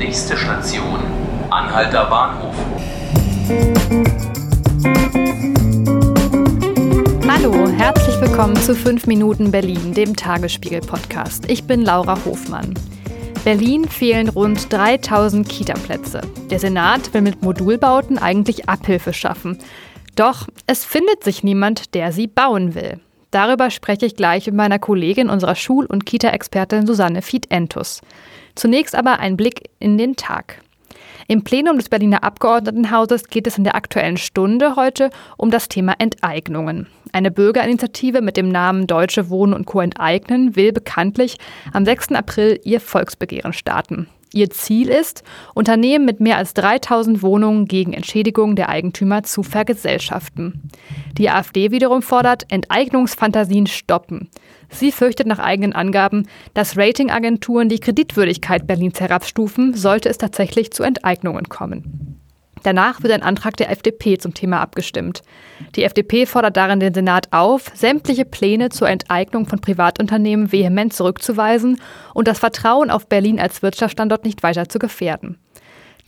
Nächste Station, Anhalter Bahnhof. Hallo, herzlich willkommen zu 5 Minuten Berlin, dem Tagesspiegel-Podcast. Ich bin Laura Hofmann. Berlin fehlen rund 3000 Kita-Plätze. Der Senat will mit Modulbauten eigentlich Abhilfe schaffen. Doch es findet sich niemand, der sie bauen will. Darüber spreche ich gleich mit meiner Kollegin, unserer Schul- und Kita-Expertin Susanne Fied-Entus. Zunächst aber ein Blick in den Tag. Im Plenum des Berliner Abgeordnetenhauses geht es in der Aktuellen Stunde heute um das Thema Enteignungen. Eine Bürgerinitiative mit dem Namen Deutsche Wohnen und Co. enteignen will bekanntlich am 6. April ihr Volksbegehren starten. Ihr Ziel ist, Unternehmen mit mehr als 3000 Wohnungen gegen Entschädigung der Eigentümer zu vergesellschaften. Die AfD wiederum fordert Enteignungsfantasien stoppen. Sie fürchtet nach eigenen Angaben, dass Ratingagenturen die Kreditwürdigkeit Berlins herabstufen, sollte es tatsächlich zu Enteignungen kommen. Danach wird ein Antrag der FDP zum Thema abgestimmt. Die FDP fordert darin den Senat auf, sämtliche Pläne zur Enteignung von Privatunternehmen vehement zurückzuweisen und das Vertrauen auf Berlin als Wirtschaftsstandort nicht weiter zu gefährden.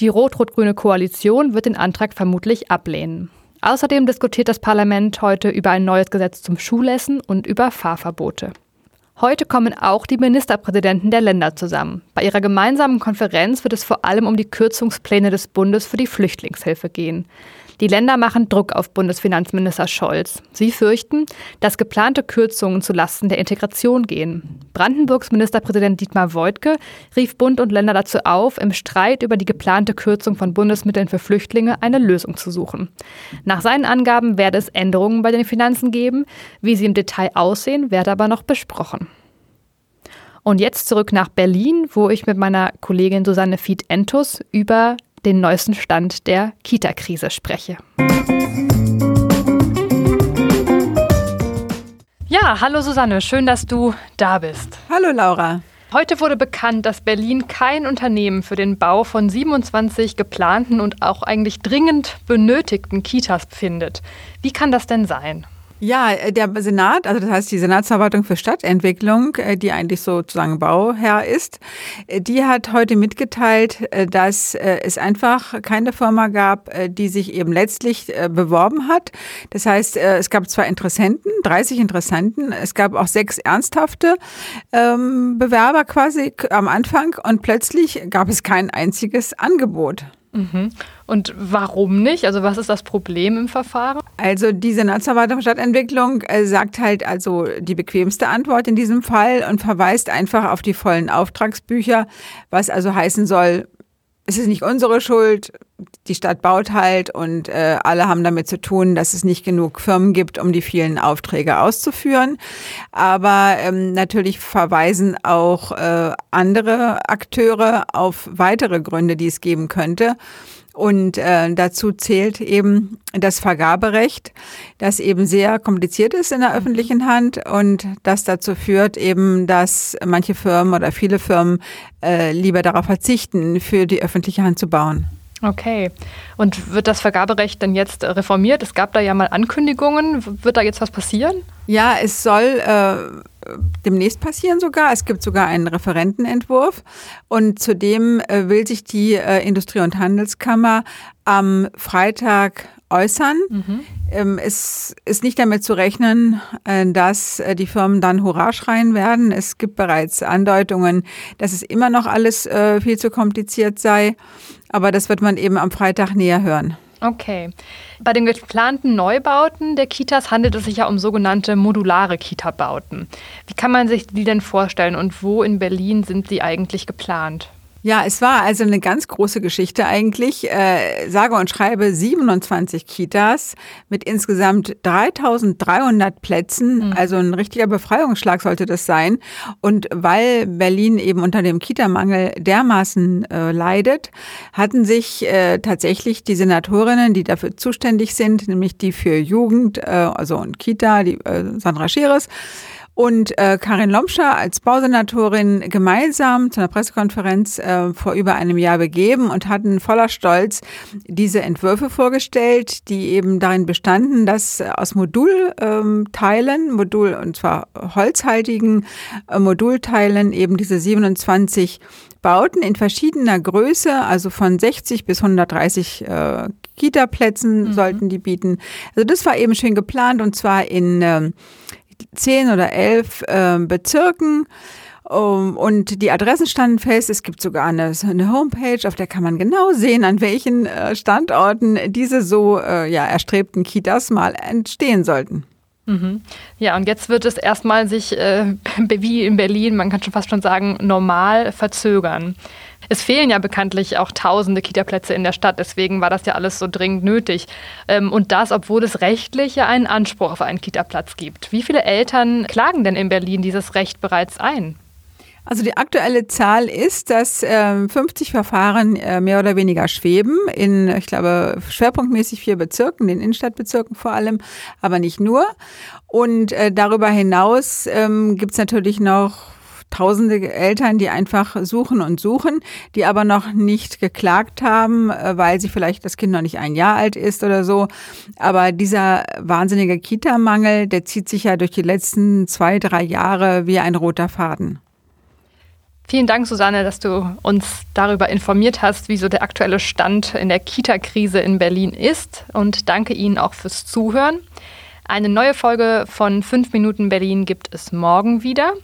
Die rot-rot-grüne Koalition wird den Antrag vermutlich ablehnen. Außerdem diskutiert das Parlament heute über ein neues Gesetz zum Schulessen und über Fahrverbote. Heute kommen auch die Ministerpräsidenten der Länder zusammen. Bei ihrer gemeinsamen Konferenz wird es vor allem um die Kürzungspläne des Bundes für die Flüchtlingshilfe gehen. Die Länder machen Druck auf Bundesfinanzminister Scholz. Sie fürchten, dass geplante Kürzungen zulasten der Integration gehen. Brandenburgs Ministerpräsident Dietmar Woidke rief Bund und Länder dazu auf, im Streit über die geplante Kürzung von Bundesmitteln für Flüchtlinge eine Lösung zu suchen. Nach seinen Angaben werde es Änderungen bei den Finanzen geben. Wie sie im Detail aussehen, werde aber noch besprochen. Und jetzt zurück nach Berlin, wo ich mit meiner Kollegin Susanne Fied-Entus über den neuesten Stand der Kita-Krise spreche. Ja, hallo Susanne, schön, dass du da bist. Hallo Laura. Heute wurde bekannt, dass Berlin kein Unternehmen für den Bau von 27 geplanten und auch eigentlich dringend benötigten Kitas findet. Wie kann das denn sein? Ja, äh, der Senat, also das heißt die Senatsverwaltung für Stadtentwicklung, äh, die eigentlich sozusagen Bauherr ist, äh, die hat heute mitgeteilt, dass es einfach keine Firma gab, die sich eben letztlich beworben hat. Das heißt, es gab zwei Interessenten, 30 Interessenten, es gab auch sechs ernsthafte ähm, Bewerber quasi am Anfang und plötzlich gab es kein einziges Angebot. Mhm. Und warum nicht? Also was ist das Problem im Verfahren? Also die Senatsverwaltung Stadtentwicklung äh, sagt halt also die bequemste Antwort in diesem Fall und verweist einfach auf die vollen Auftragsbücher, was also heißen soll, es ist nicht unsere Schuld, die Stadt baut halt und äh, alle haben damit zu tun, dass es nicht genug Firmen gibt, um die vielen Aufträge auszuführen. Aber ähm, natürlich verweisen auch äh, andere Akteure auf weitere Gründe, die es geben könnte. Und äh, dazu zählt eben das Vergaberecht, das eben sehr kompliziert ist in der öffentlichen Hand und das dazu führt eben, dass manche Firmen oder viele Firmen äh, lieber darauf verzichten, für die öffentliche Hand zu bauen. Okay. Und wird das Vergaberecht denn jetzt reformiert? Es gab da ja mal Ankündigungen. Wird da jetzt was passieren? Ja, es soll äh, demnächst passieren sogar. Es gibt sogar einen Referentenentwurf. Und zudem äh, will sich die äh, Industrie- und Handelskammer am Freitag äußern. Mhm. Ähm, es ist nicht damit zu rechnen, äh, dass die Firmen dann Hurra schreien werden. Es gibt bereits Andeutungen, dass es immer noch alles viel zu kompliziert sei. Aber das wird man eben am Freitag näher hören. Okay. Bei den geplanten Neubauten der Kitas handelt es sich ja um sogenannte modulare Kita-Bauten. Wie kann man sich die denn vorstellen und wo in Berlin sind sie eigentlich geplant? Ja, es war also eine ganz große Geschichte eigentlich. Äh, sage und schreibe 27 Kitas mit insgesamt 3300 Plätzen. Mhm. Also ein richtiger Befreiungsschlag sollte das sein. Und weil Berlin eben unter dem Kitamangel dermaßen äh, leidet, hatten sich äh, tatsächlich die Senatorinnen, die dafür zuständig sind, nämlich die für Jugend, äh, also und Kita, die äh, Sandra Scheres, und äh, Karin Lomscher als Bausenatorin gemeinsam zu einer Pressekonferenz äh, vor über einem Jahr begeben und hatten voller Stolz diese Entwürfe vorgestellt, die eben darin bestanden, dass aus Modulteilen, ähm, Modul und zwar holzhaltigen äh, Modulteilen eben diese 27 Bauten in verschiedener Größe, also von 60 bis 130 äh, Kita-Plätzen mhm. sollten die bieten. Also das war eben schön geplant und zwar in äh, zehn oder elf äh, Bezirken. Um, und die Adressen standen fest. Es gibt sogar eine, eine, Homepage, auf der kann man genau sehen, an welchen äh, Standorten diese so äh, ja, erstrebten Kitas mal entstehen sollten. Mhm. Ja, und jetzt wird es erstmal sich, äh, wie in Berlin, man kann schon fast schon sagen, normal verzögern. Es fehlen ja bekanntlich auch tausende Kita-Plätze in der Stadt, deswegen war das ja alles so dringend nötig. Ähm, und das, obwohl es rechtlich ja einen Anspruch auf einen Kita-Platz gibt. Wie viele Eltern klagen denn in Berlin dieses Recht bereits ein? Also die aktuelle Zahl ist, dass äh, 50 Verfahren äh, mehr oder weniger schweben in, ich glaube, schwerpunktmäßig vier Bezirken, den Innenstadtbezirken vor allem, aber nicht nur. Und äh, darüber hinaus ähm, gibt es natürlich noch tausende Eltern, die einfach suchen und suchen, die aber noch nicht geklagt haben, äh, weil sie vielleicht das Kind noch nicht ein Jahr alt ist oder so. Aber dieser wahnsinnige Kita-Mangel, der zieht sich ja durch die letzten zwei, drei Jahre wie ein roter Faden. Vielen Dank, Susanne, dass du uns darüber informiert hast, wie so der aktuelle Stand in der Kita-Krise in Berlin ist. Und danke Ihnen auch fürs Zuhören. Eine neue Folge von 5 Minuten Berlin gibt es morgen wieder.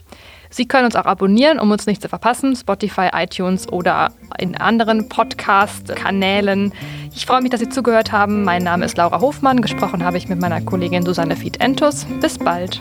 Sie können uns auch abonnieren, um uns nicht zu verpassen, Spotify, iTunes oder in anderen Podcast-Kanälen. Ich freue mich, dass Sie zugehört haben. Mein Name ist Laura Hofmann. Gesprochen habe ich mit meiner Kollegin Susanne Fied-Entus. Bis bald.